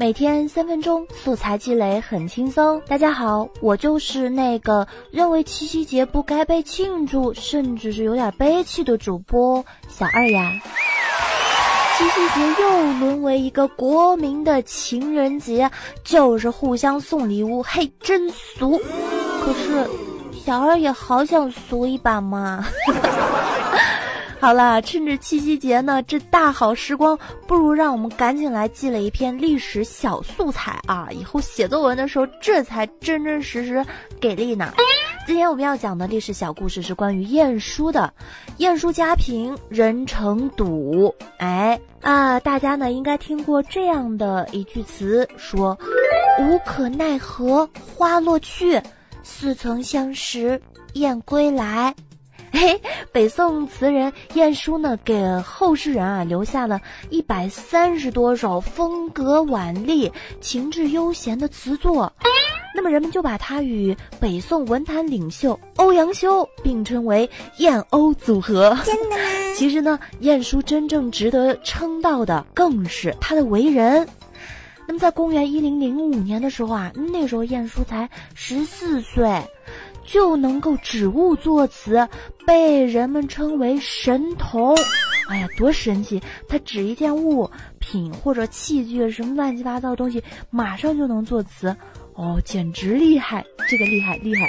每天三分钟，素材积累很轻松。大家好，我就是那个认为七夕节不该被庆祝，甚至是有点悲戚的主播小二呀。七夕节又沦为一个国民的情人节，就是互相送礼物，嘿，真俗。可是小二也好想俗一把嘛。好了，趁着七夕节呢，这大好时光，不如让我们赶紧来积累一篇历史小素材啊！以后写作文的时候，这才真真实实给力呢。今天我们要讲的历史小故事是关于晏殊的。晏殊家贫，人成堵。哎啊，大家呢应该听过这样的一句词，说无可奈何花落去，似曾相识燕归来。嘿，北宋词人晏殊呢，给后世人啊留下了一百三十多首风格婉丽、情致悠闲的词作，那么人们就把他与北宋文坛领袖欧阳修并称为晏欧组合。真的吗？其实呢，晏殊真正值得称道的更是他的为人。那么在公元一零零五年的时候啊，那时候晏殊才十四岁。就能够指物作词，被人们称为神童。哎呀，多神奇！他指一件物品或者器具，什么乱七八糟的东西，马上就能作词。哦，简直厉害！这个厉害厉害。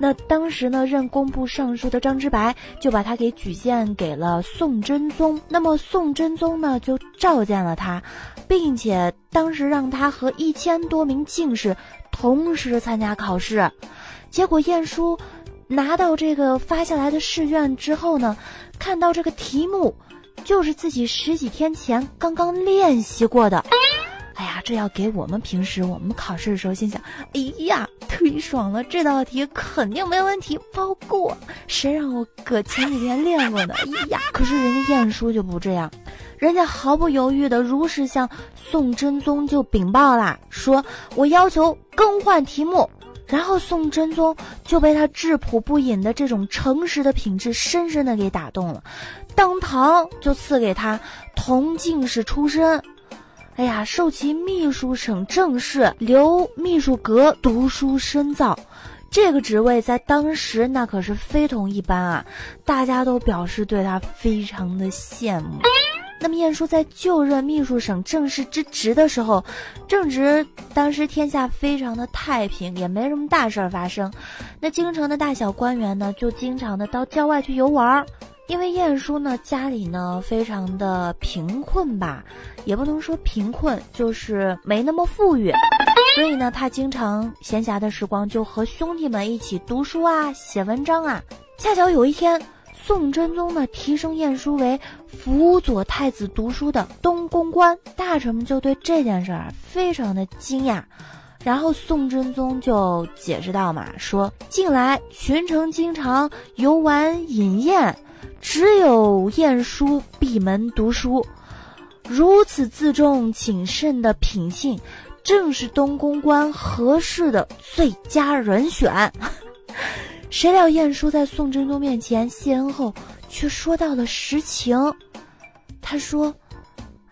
那当时呢，任工部尚书的张之白就把他给举荐给了宋真宗。那么宋真宗呢，就召见了他，并且当时让他和一千多名进士同时参加考试。结果晏殊拿到这个发下来的试卷之后呢，看到这个题目就是自己十几天前刚刚练习过的。哎呀，这要给我们平时我们考试的时候心想，哎呀，忒爽了！这道题肯定没问题，包过。谁让我搁前几天练过呢？哎呀，可是人家晏殊就不这样，人家毫不犹豫的如实向宋真宗就禀报啦，说我要求更换题目。然后宋真宗就被他质朴不隐的这种诚实的品质深深的给打动了，当堂就赐给他同进士出身，哎呀，授其秘书省正事，留秘书阁读书深造，这个职位在当时那可是非同一般啊，大家都表示对他非常的羡慕。那么晏殊在就任秘书省正式之职的时候，正值当时天下非常的太平，也没什么大事儿发生。那京城的大小官员呢，就经常的到郊外去游玩儿。因为晏殊呢家里呢非常的贫困吧，也不能说贫困，就是没那么富裕，所以呢他经常闲暇的时光就和兄弟们一起读书啊，写文章啊。恰巧有一天。宋真宗呢，提升晏殊为辅佐太子读书的东宫官，大臣们就对这件事儿非常的惊讶。然后宋真宗就解释道嘛，说近来群臣经常游玩饮宴，只有晏殊闭门读书，如此自重谨慎的品性，正是东宫官合适的最佳人选。谁料晏殊在宋真宗面前谢恩后，却说到了实情。他说：“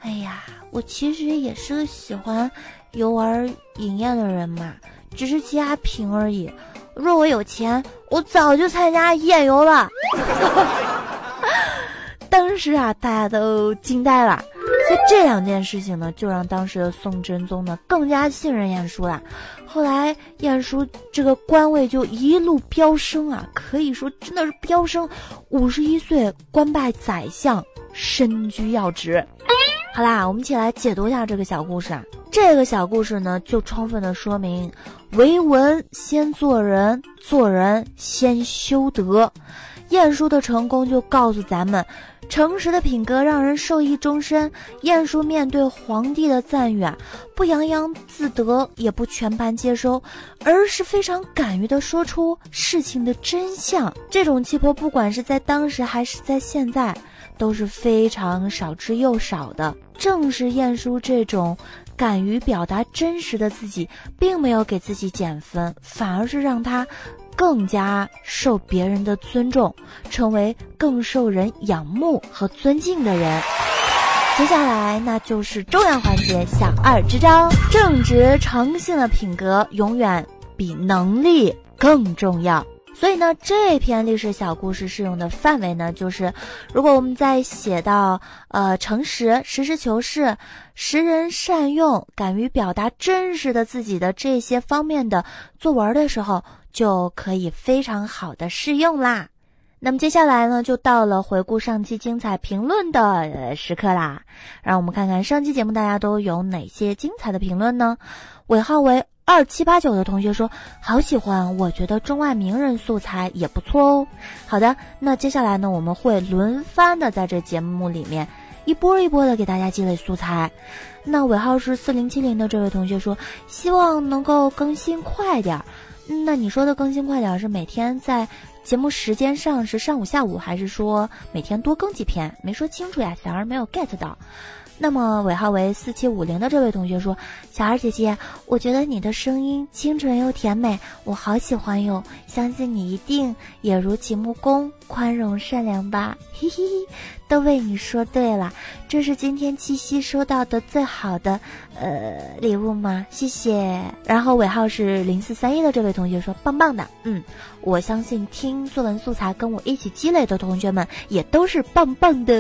哎呀，我其实也是个喜欢游玩饮宴的人嘛，只是家贫而已。若我有钱，我早就参加宴游了。” 当时啊，大家都惊呆了。所以这两件事情呢，就让当时的宋真宗呢更加信任晏殊了。后来晏殊这个官位就一路飙升啊，可以说真的是飙升。五十一岁官拜宰相，身居要职。好啦，我们一起来解读一下这个小故事啊。这个小故事呢，就充分的说明，为文先做人，做人先修德。晏殊的成功就告诉咱们。诚实的品格让人受益终身。晏殊面对皇帝的赞誉啊，不洋洋自得，也不全盘接收，而是非常敢于的说出事情的真相。这种气魄，不管是在当时还是在现在，都是非常少之又少的。正是晏殊这种敢于表达真实的自己，并没有给自己减分，反而是让他。更加受别人的尊重，成为更受人仰慕和尊敬的人。接下来那就是重要环节，小二支招。正直诚信的品格永远比能力更重要。所以呢，这篇历史小故事适用的范围呢，就是如果我们在写到呃诚实、实事求是、识人善用、敢于表达真实的自己的这些方面的作文的时候，就可以非常好的适用啦。那么接下来呢，就到了回顾上期精彩评论的时刻啦。让我们看看上期节目大家都有哪些精彩的评论呢？尾号为二七八九的同学说好喜欢，我觉得中外名人素材也不错哦。好的，那接下来呢，我们会轮番的在这节目里面一波一波的给大家积累素材。那尾号是四零七零的这位同学说，希望能够更新快点儿。那你说的更新快点是每天在？节目时间上是上午、下午，还是说每天多更几篇？没说清楚呀，小二没有 get 到。那么尾号为四七五零的这位同学说：“小二姐姐，我觉得你的声音清纯又甜美，我好喜欢哟！相信你一定也如其木工，宽容善良吧？嘿 嘿嘿，都为你说对了，这是今天七夕收到的最好的呃礼物吗？谢谢。然后尾号是零四三一的这位同学说：棒棒的，嗯，我相信听作文素材跟我一起积累的同学们也都是棒棒的。”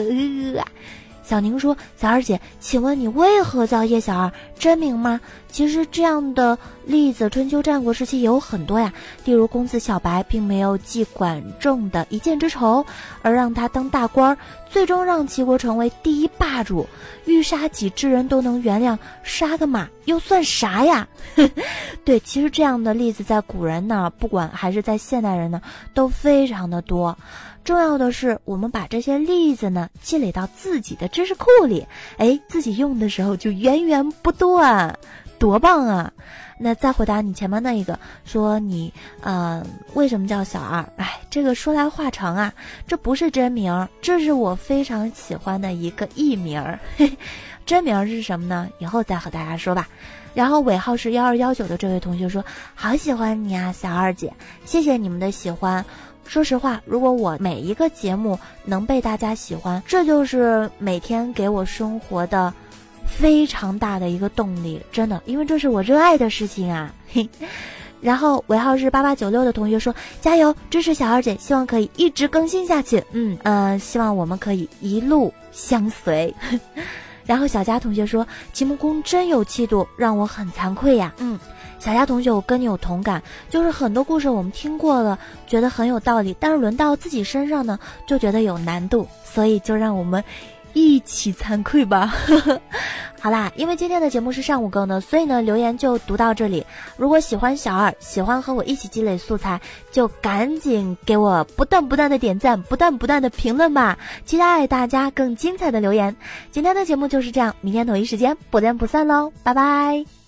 小宁说：“小二姐，请问你为何叫叶小二？真名吗？其实这样的例子，春秋战国时期也有很多呀。例如公子小白，并没有记管仲的一箭之仇，而让他当大官，最终让齐国成为第一霸主。欲杀己之人都能原谅，杀个马又算啥呀？对，其实这样的例子在古人那儿，不管还是在现代人呢，都非常的多。”重要的是，我们把这些例子呢积累到自己的知识库里，哎，自己用的时候就源源不断，多棒啊！那再回答你前面那一个，说你呃为什么叫小二？哎，这个说来话长啊，这不是真名，这是我非常喜欢的一个艺名儿，真名是什么呢？以后再和大家说吧。然后尾号是幺二幺九的这位同学说，好喜欢你啊，小二姐，谢谢你们的喜欢。说实话，如果我每一个节目能被大家喜欢，这就是每天给我生活的非常大的一个动力，真的，因为这是我热爱的事情啊。嘿，然后尾号是八八九六的同学说：“加油，支持小二姐，希望可以一直更新下去。”嗯嗯，希望我们可以一路相随。然后小佳同学说：“秦穆公真有气度，让我很惭愧呀。”嗯。小佳同学，我跟你有同感，就是很多故事我们听过了，觉得很有道理，但是轮到自己身上呢，就觉得有难度，所以就让我们一起惭愧吧。好啦，因为今天的节目是上午更的，所以呢，留言就读到这里。如果喜欢小二，喜欢和我一起积累素材，就赶紧给我不断不断的点赞，不断不断的评论吧，期待大家更精彩的留言。今天的节目就是这样，明天同一时间不见不散喽，拜拜。